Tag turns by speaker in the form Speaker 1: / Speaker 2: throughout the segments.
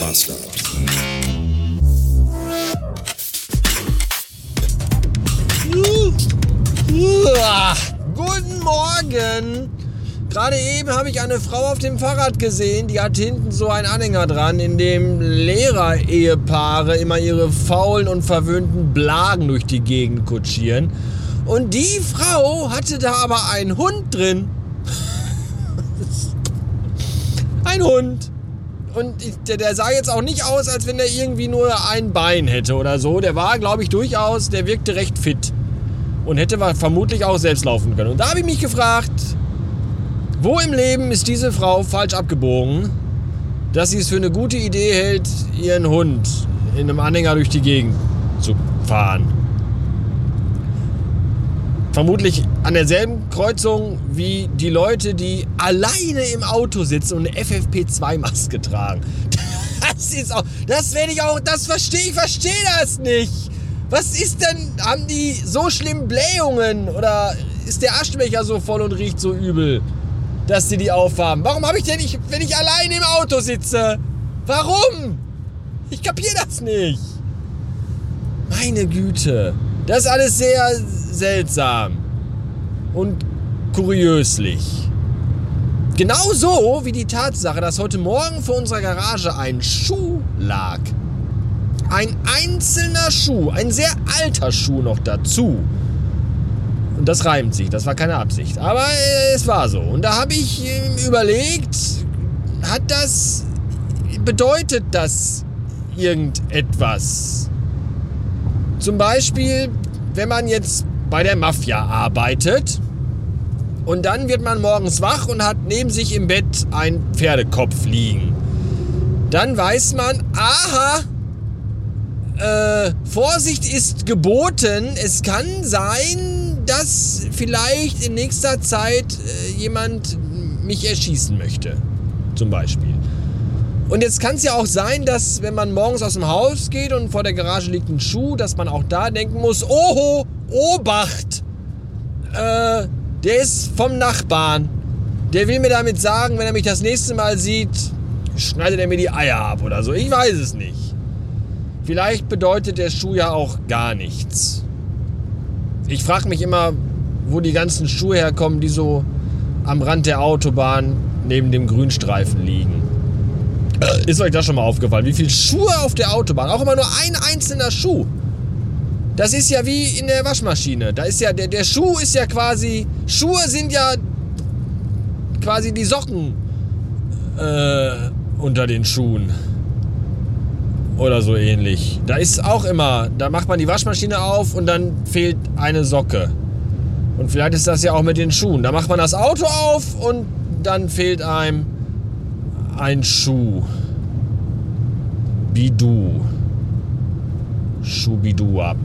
Speaker 1: Master.
Speaker 2: Guten Morgen. Gerade eben habe ich eine Frau auf dem Fahrrad gesehen, die hat hinten so einen Anhänger dran, in dem Lehrer-Ehepaare immer ihre faulen und verwöhnten Blagen durch die Gegend kutschieren. Und die Frau hatte da aber einen Hund drin. ein Hund. Und der, der sah jetzt auch nicht aus, als wenn er irgendwie nur ein Bein hätte oder so. Der war, glaube ich, durchaus, der wirkte recht fit. Und hätte vermutlich auch selbst laufen können. Und da habe ich mich gefragt, wo im Leben ist diese Frau falsch abgebogen, dass sie es für eine gute Idee hält, ihren Hund in einem Anhänger durch die Gegend zu fahren? Vermutlich an derselben Kreuzung wie die Leute, die alleine im Auto sitzen und eine FFP2-Maske tragen. Das ist auch, das werde ich auch, das verstehe ich, verstehe das nicht. Was ist denn, haben die so schlimm Blähungen oder ist der Aschenbecher so voll und riecht so übel, dass sie die aufhaben? Warum habe ich denn nicht, wenn ich alleine im Auto sitze? Warum? Ich kapiere das nicht. Meine Güte. Das ist alles sehr seltsam und kuriöslich. Genauso wie die Tatsache, dass heute Morgen vor unserer Garage ein Schuh lag. Ein einzelner Schuh, ein sehr alter Schuh noch dazu. Und das reimt sich, das war keine Absicht. Aber äh, es war so. Und da habe ich äh, überlegt, hat das, bedeutet das irgendetwas? Zum Beispiel, wenn man jetzt bei der Mafia arbeitet und dann wird man morgens wach und hat neben sich im Bett ein Pferdekopf liegen. Dann weiß man, aha, äh, Vorsicht ist geboten. Es kann sein, dass vielleicht in nächster Zeit äh, jemand mich erschießen möchte. Zum Beispiel. Und jetzt kann es ja auch sein, dass wenn man morgens aus dem Haus geht und vor der Garage liegt ein Schuh, dass man auch da denken muss, oho, Obacht, äh, der ist vom Nachbarn. Der will mir damit sagen, wenn er mich das nächste Mal sieht, schneidet er mir die Eier ab oder so. Ich weiß es nicht. Vielleicht bedeutet der Schuh ja auch gar nichts. Ich frage mich immer, wo die ganzen Schuhe herkommen, die so am Rand der Autobahn neben dem Grünstreifen liegen. Äh, ist euch das schon mal aufgefallen? Wie viele Schuhe auf der Autobahn? Auch immer nur ein einzelner Schuh. Das ist ja wie in der Waschmaschine. Da ist ja der, der Schuh ist ja quasi Schuhe sind ja quasi die Socken äh, unter den Schuhen oder so ähnlich. Da ist auch immer, da macht man die Waschmaschine auf und dann fehlt eine Socke. Und vielleicht ist das ja auch mit den Schuhen. Da macht man das Auto auf und dann fehlt einem ein Schuh. Bidu. Schubidu ab.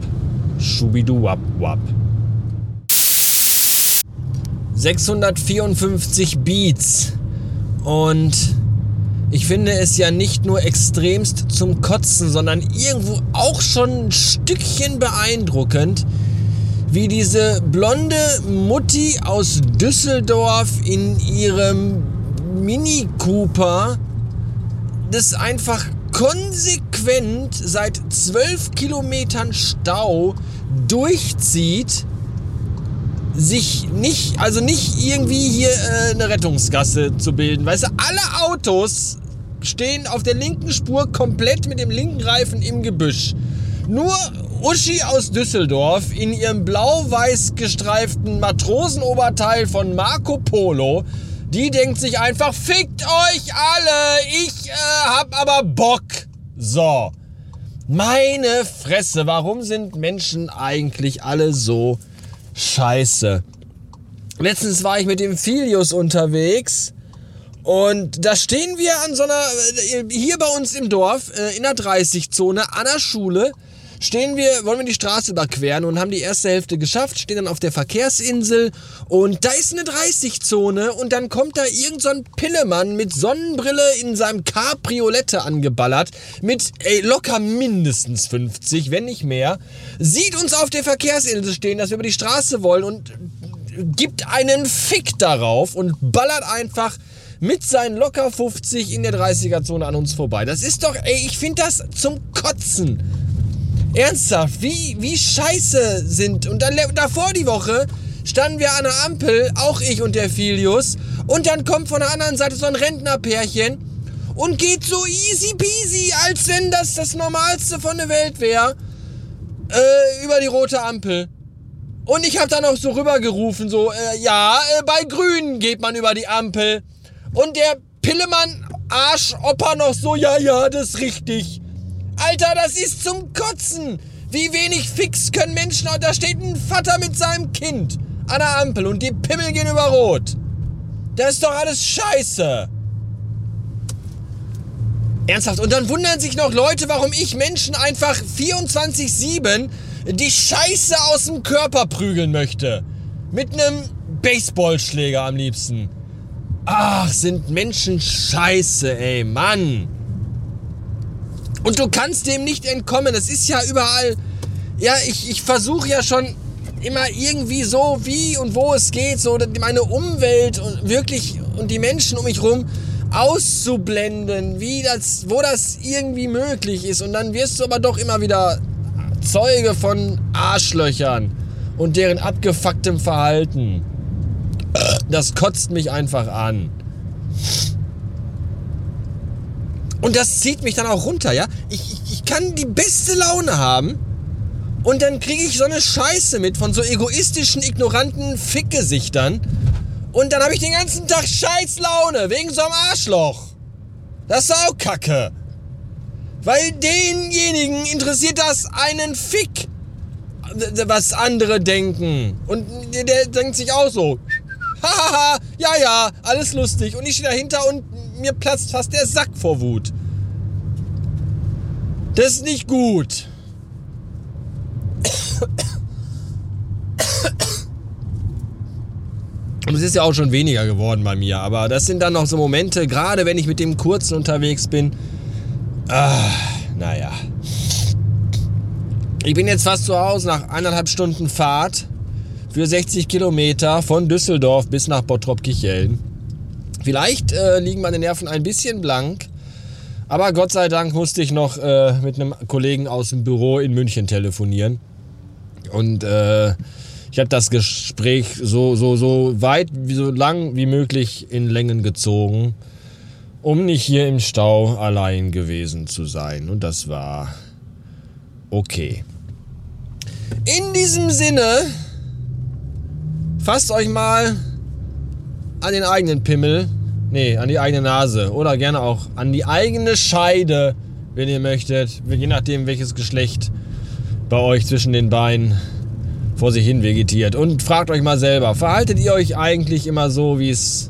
Speaker 2: Schubidu ab wap. 654 Beats. Und ich finde es ja nicht nur extremst zum Kotzen, sondern irgendwo auch schon ein Stückchen beeindruckend, wie diese blonde Mutti aus Düsseldorf in ihrem Mini Cooper das einfach konsequent seit 12 Kilometern Stau durchzieht sich nicht, also nicht irgendwie hier äh, eine Rettungsgasse zu bilden. Weißt du, alle Autos stehen auf der linken Spur komplett mit dem linken Reifen im Gebüsch. Nur Uschi aus Düsseldorf in ihrem blau-weiß gestreiften Matrosenoberteil von Marco Polo, die denkt sich einfach, fickt euch alle, ich äh, hab aber Bock. So. Meine Fresse, warum sind Menschen eigentlich alle so scheiße? Letztens war ich mit dem Filius unterwegs und da stehen wir an so einer, äh, hier bei uns im Dorf, äh, in der 30-Zone, an der Schule, stehen wir, wollen wir die Straße überqueren und haben die erste Hälfte geschafft, stehen dann auf der Verkehrsinsel und da ist eine 30-Zone und dann kommt da irgend so Pillemann mit Sonnenbrille in seinem Cabriolette angeballert, mit ey, locker mindestens 50, wenn nicht mehr, sieht uns auf der Verkehrsinsel stehen, dass wir über die Straße wollen und gibt einen Fick darauf und ballert einfach mit seinen locker 50 in der 30er-Zone an uns vorbei. Das ist doch, ey, ich finde das zum Kotzen. Ernsthaft, wie, wie scheiße sind. Und dann davor die Woche standen wir an der Ampel, auch ich und der Filius. Und dann kommt von der anderen Seite so ein Rentnerpärchen und geht so easy peasy, als wenn das das Normalste von der Welt wäre, äh, über die rote Ampel. Und ich habe dann auch so rübergerufen, so, äh, ja, äh, bei Grün geht man über die Ampel. Und der Pillemann Arschopper noch so, ja, ja, das ist richtig. Alter, das ist zum Kotzen. Wie wenig fix können Menschen, da steht ein Vater mit seinem Kind an der Ampel und die Pimmel gehen über Rot. Das ist doch alles scheiße. Ernsthaft. Und dann wundern sich noch Leute, warum ich Menschen einfach 24-7 die Scheiße aus dem Körper prügeln möchte. Mit einem Baseballschläger am liebsten. Ach, sind Menschen scheiße, ey, Mann. Und du kannst dem nicht entkommen. Das ist ja überall. Ja, ich, ich versuche ja schon immer irgendwie so, wie und wo es geht, so meine Umwelt und wirklich und die Menschen um mich rum auszublenden, wie das, wo das irgendwie möglich ist. Und dann wirst du aber doch immer wieder Zeuge von Arschlöchern und deren abgefucktem Verhalten. Das kotzt mich einfach an. Und das zieht mich dann auch runter, ja? Ich, ich, ich kann die beste Laune haben und dann kriege ich so eine Scheiße mit von so egoistischen, ignoranten Fickgesichtern. Und dann habe ich den ganzen Tag Scheißlaune wegen so einem Arschloch. Das ist auch Kacke. Weil denjenigen interessiert das einen Fick, was andere denken. Und der denkt sich auch so, hahaha, ja, ja, alles lustig. Und ich stehe dahinter und mir platzt fast der Sack vor Wut. Das ist nicht gut. Und es ist ja auch schon weniger geworden bei mir, aber das sind dann noch so Momente, gerade wenn ich mit dem Kurzen unterwegs bin. Ah, naja. Ich bin jetzt fast zu Hause nach eineinhalb Stunden Fahrt für 60 Kilometer von Düsseldorf bis nach Bottrop-Kicheln. Vielleicht äh, liegen meine Nerven ein bisschen blank, aber Gott sei Dank musste ich noch äh, mit einem Kollegen aus dem Büro in München telefonieren. Und äh, ich habe das Gespräch so, so, so weit, so lang wie möglich in Längen gezogen, um nicht hier im Stau allein gewesen zu sein. Und das war okay. In diesem Sinne, fasst euch mal an den eigenen Pimmel. Nee, an die eigene Nase. Oder gerne auch an die eigene Scheide, wenn ihr möchtet. Je nachdem, welches Geschlecht bei euch zwischen den Beinen vor sich hin vegetiert. Und fragt euch mal selber, verhaltet ihr euch eigentlich immer so, wie es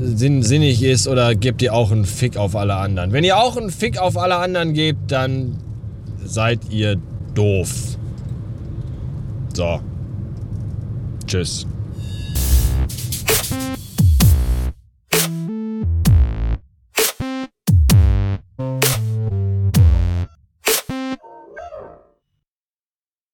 Speaker 2: sinnig ist oder gebt ihr auch einen Fick auf alle anderen? Wenn ihr auch einen Fick auf alle anderen gebt, dann seid ihr doof. So. Tschüss.